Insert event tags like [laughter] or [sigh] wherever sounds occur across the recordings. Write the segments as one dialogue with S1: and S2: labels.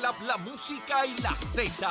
S1: La, música y la Z.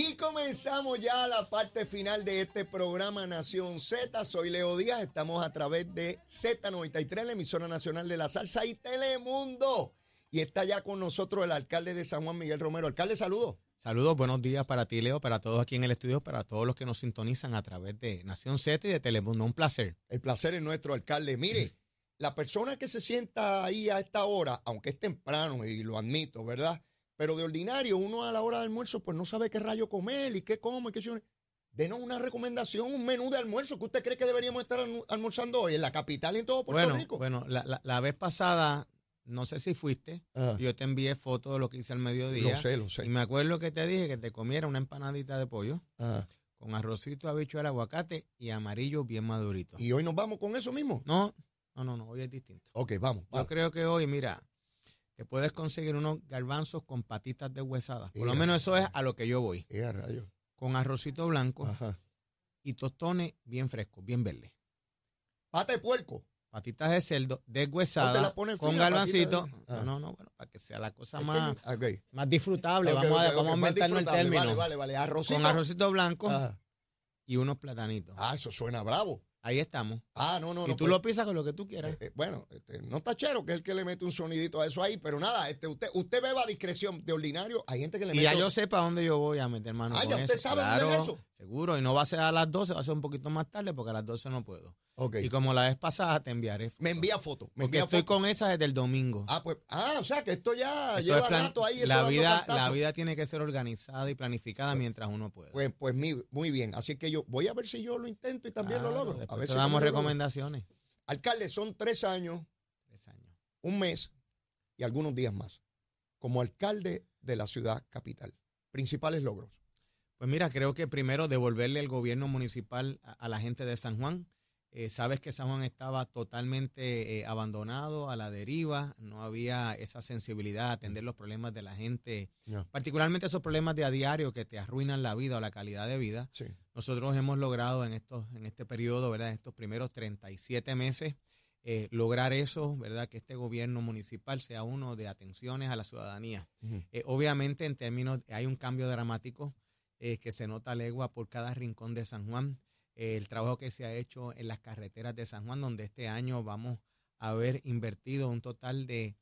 S2: Y comenzamos ya la parte final de este programa Nación Z. Soy Leo Díaz, estamos a través de Z93, la emisora nacional de la salsa y Telemundo. Y está ya con nosotros el alcalde de San Juan, Miguel Romero. Alcalde, saludos.
S3: Saludos, buenos días para ti, Leo, para todos aquí en el estudio, para todos los que nos sintonizan a través de Nación Z y de Telemundo. Un placer.
S2: El placer es nuestro, alcalde. Mire, la persona que se sienta ahí a esta hora, aunque es temprano, y lo admito, ¿verdad? Pero de ordinario, uno a la hora de almuerzo, pues no sabe qué rayo comer y qué come, qué. Denos una recomendación, un menú de almuerzo que usted cree que deberíamos estar almorzando hoy en la capital y en todo Puerto
S3: bueno,
S2: Rico.
S3: bueno, la, la- la vez pasada, no sé si fuiste,
S2: Ajá.
S3: yo te envié fotos de lo que hice al mediodía.
S2: Lo sé, lo sé.
S3: Y me acuerdo que te dije que te comiera una empanadita de pollo
S2: Ajá.
S3: con arrocito, habichuela, aguacate y amarillo bien madurito.
S2: Y hoy nos vamos con eso mismo.
S3: No, no, no, no, hoy es distinto.
S2: Ok, vamos.
S3: Yo creo que hoy, mira, te puedes conseguir unos garbanzos con patitas de huesada. Por lo menos eso es a lo que yo voy.
S2: A.
S3: Con arrocito blanco
S2: Ajá.
S3: y tostones bien frescos, bien verdes.
S2: Pata de puerco.
S3: Patitas de cerdo
S2: ¿No te
S3: deshuesadas
S2: las pones
S3: con garbancito.
S2: de-
S3: No,
S2: Ah.
S3: no, no, bueno, para que sea la cosa
S2: que
S3: más,
S2: ok.
S3: más disfrutable. Vamos, a, vamos a inventarnos el término.
S2: Vale, vale, vale. Arrocito.
S3: Con arrocito blanco
S2: Ajá.
S3: y unos platanitos.
S2: Ah, eso suena bravo.
S3: Ahí estamos.
S2: Ah, no, no,
S3: y
S2: no.
S3: tú
S2: pues,
S3: lo pisas con lo que tú quieras.
S2: eh, eh, bueno, este, no tachero, que es el que le mete un sonidito a eso ahí, pero nada, este, usted, usted beba a discreción de ordinario. Hay gente que le
S3: y
S2: mete.
S3: ya yo sé para dónde yo voy a meter mano
S2: Ah,
S3: con
S2: ya usted
S3: eso.
S2: sabe dónde es eso.
S3: Seguro. Y no va a ser a las 12, va a ser un poquito más tarde porque a las 12 no puedo.
S2: Ok.
S3: Y como la vez pasada te enviaré.
S2: Me
S3: fotos.
S2: envía foto. Me envía
S3: estoy
S2: foto.
S3: con esa desde el domingo.
S2: Ah, pues, ah, o sea que esto ya
S3: Esto
S2: lleva
S3: plan-
S2: rato ahí.
S3: la, vida, la vida tiene que ser organizada y planificada mientras uno pueda.
S2: Pues, pues muy bien. Así que yo voy a ver si yo lo intento y también lo logro. A ver
S3: te
S2: si
S3: damos
S2: logro.
S3: recomendaciones.
S2: Alcalde, son tres años,
S3: Tres años.
S2: un mes y algunos días más como alcalde de la ciudad capital. Principales logros.
S3: Pues mira, creo que primero devolverle el gobierno municipal a, a la gente de San Juan. Eh, sabes que San Juan estaba totalmente eh, abandonado, a la deriva, no había esa sensibilidad a atender los problemas de la gente, particularmente esos problemas de a diario que te arruinan la vida o la calidad de vida.
S2: Sí.
S3: Nosotros hemos logrado en estos, en este periodo, ¿verdad? En estos primeros 37 meses, eh, lograr eso, ¿verdad? Que este gobierno municipal sea uno de atenciones a la ciudadanía. Obviamente, en términos, hay un cambio dramático eh, que se nota legua por cada rincón de San Juan. Eh, el trabajo que se ha hecho en las carreteras de San Juan, donde este año vamos a haber invertido un total de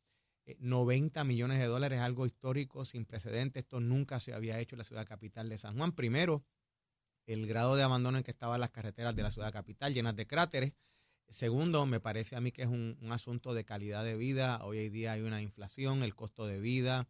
S3: eh, 90 millones de dólares, algo histórico, sin precedentes. Esto nunca se había hecho en la ciudad capital de San Juan. Primero, el grado de abandono en que estaban las carreteras de la ciudad capital, llenas de cráteres. Segundo, me parece a mí que es un, un asunto de calidad de vida. Hoy en día hay una inflación, el costo de vida,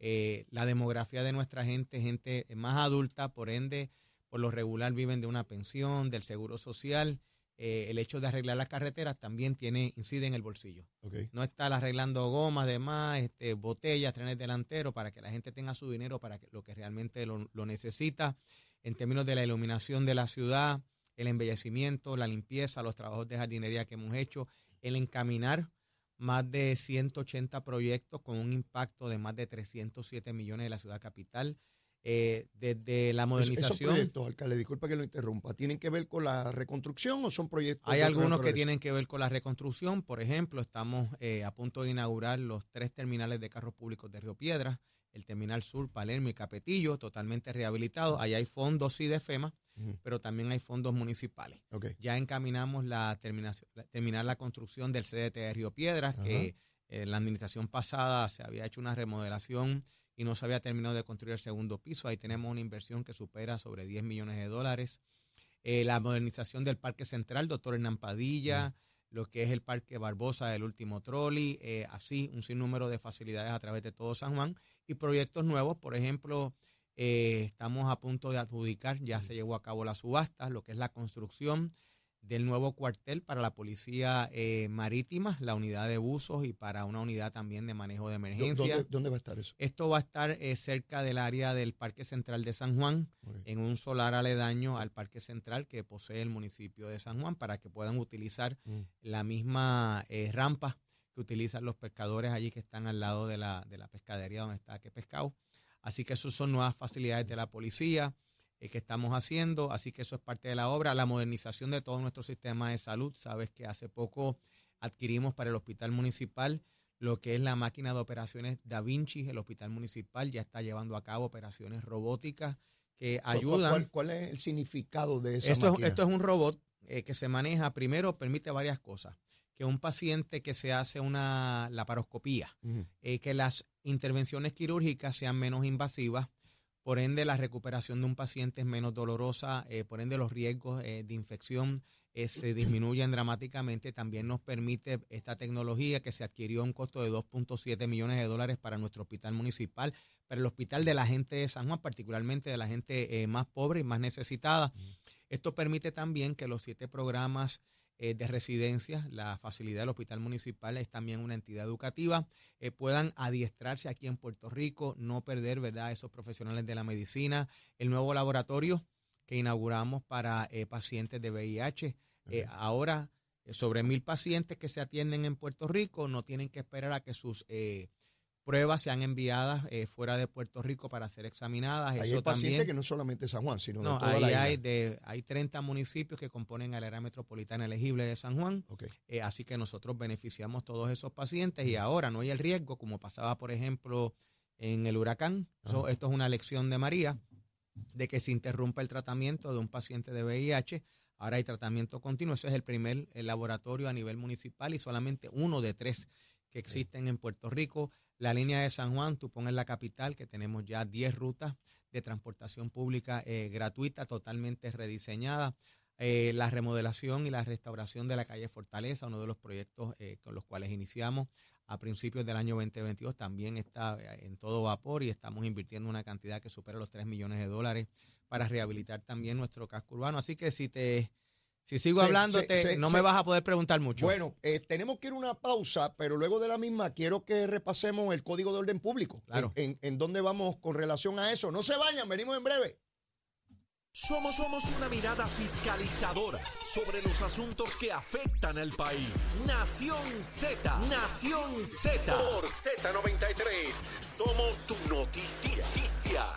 S3: eh, la demografía de nuestra gente, gente más adulta, por ende, por lo regular viven de una pensión, del seguro social. Eh, el hecho de arreglar las carreteras también tiene incide en el bolsillo.
S2: Ok.
S3: No estar arreglando gomas, demás, este, botellas, trenes delanteros, para que la gente tenga su dinero para que, lo que realmente lo, lo necesita. En términos de la iluminación de la ciudad, el embellecimiento, la limpieza, los trabajos de jardinería que hemos hecho, el encaminar más de 180 proyectos con un impacto de más de 307 millones de la ciudad capital. Eh, desde la
S2: Es- Esos
S3: modernización.
S2: proyectos, alcalde, disculpa que lo interrumpa, ¿tienen que ver con la reconstrucción o son proyectos?
S3: Hay algunos que tienen que ver con la reconstrucción. Por ejemplo, estamos eh, a punto de inaugurar los tres terminales de carros públicos de Río Piedras, el terminal sur, Palermo y Capetillo, totalmente rehabilitados. Ahí hay fondos sí de FEMA, pero también hay fondos municipales. Ya encaminamos la terminación, terminar la construcción del CDT de Río Piedras, que en la administración pasada se había hecho una remodelación y no se había terminado de construir el segundo piso. Ahí tenemos una inversión que supera sobre 10 millones de dólares. Eh, la modernización del Parque Central, doctor Hernán Padilla, lo que es el Parque Barbosa del último trolley, eh, así un sinnúmero de facilidades a través de todo San Juan y proyectos nuevos, por ejemplo, eh, estamos a punto de adjudicar, ya se llevó a cabo la subasta, lo que es la construcción del nuevo cuartel para la policía eh, marítima, la unidad de buzos y para una unidad también de manejo de emergencia.
S2: ¿Dónde, dónde va a estar eso?
S3: Esto va a estar eh, cerca del área del Parque Central de San Juan, en un solar aledaño al Parque Central que posee el municipio de San Juan para que puedan utilizar
S2: Mm.
S3: la misma eh, rampa que utilizan los pescadores allí que están al lado de la, de la pescadería donde está que pescado. Así que eso son nuevas facilidades de la policía eh, que estamos haciendo, así que eso es parte de la obra, la modernización de todo nuestro sistema de salud. Sabes que hace poco adquirimos para el hospital municipal lo que es la máquina de operaciones Da Vinci. El hospital municipal ya está llevando a cabo operaciones robóticas que
S2: ¿Cuál-
S3: ayudan.
S2: ¿Cuál, cuál es el significado de esa
S3: Esto esto es un robot eh, que se maneja, primero permite varias cosas. Que un paciente que se hace una laparoscopía, eh, que las intervenciones quirúrgicas sean menos invasivas, por ende la recuperación de un paciente es menos dolorosa, eh, por ende los riesgos eh, de infección eh, se [clears throat] disminuyen dramáticamente. También nos permite esta tecnología que se adquirió a un costo de 2.7 millones de dólares para nuestro hospital municipal, para el hospital de la gente de San Juan, particularmente de la gente más pobre y más necesitada. Esto permite también que los siete programas eh, de residencia, la facilidad del hospital municipal es también una entidad educativa, eh, puedan adiestrarse aquí en Puerto Rico, no perder ¿verdad? esos profesionales de la medicina, el nuevo laboratorio que inauguramos para eh, pacientes de VIH. Eh, ahora, sobre mil pacientes que se atienden en Puerto Rico no tienen que esperar a que sus eh, pruebas sean enviadas eh, fuera de Puerto Rico para ser examinadas.
S2: Ahí
S3: Eso
S2: hay pacientes que no solamente San Juan, sino de
S3: no,
S2: toda
S3: ahí
S2: la isla.
S3: hay, de, hay 30 municipios que componen el área metropolitana elegible de San Juan.
S2: Ok.
S3: Eh, así que nosotros beneficiamos todos esos pacientes y ahora no hay el riesgo, como pasaba, por ejemplo, en el huracán. Esto es una lección de María, de que se interrumpa el tratamiento de un paciente de VIH. Ahora hay tratamiento continuo. Ese es el primer laboratorio a nivel municipal y solamente uno de tres que existen en Puerto Rico. La línea de San Juan, tú pones la capital, que tenemos ya 10 rutas de transportación pública eh, gratuita, totalmente rediseñada. Eh, la remodelación y la restauración de la calle Fortaleza, uno de los proyectos eh, con los cuales iniciamos a principios del año 2022, también está en todo vapor y estamos invirtiendo una cantidad que supera los 3 millones de dólares para rehabilitar también nuestro casco urbano. Así que si te si sigo hablándote,
S2: sí,
S3: no me vas a poder preguntar mucho.
S2: Bueno, eh, tenemos que ir a una pausa, pero luego de la misma quiero que repasemos el Código de Orden Público.
S3: Claro.
S2: En, en- en dónde vamos con relación a eso. No se vayan, venimos en breve.
S1: Somos, somos una mirada fiscalizadora sobre los asuntos que afectan al país. Nación Z, Nación Z. Por Z93, somos tu noticia.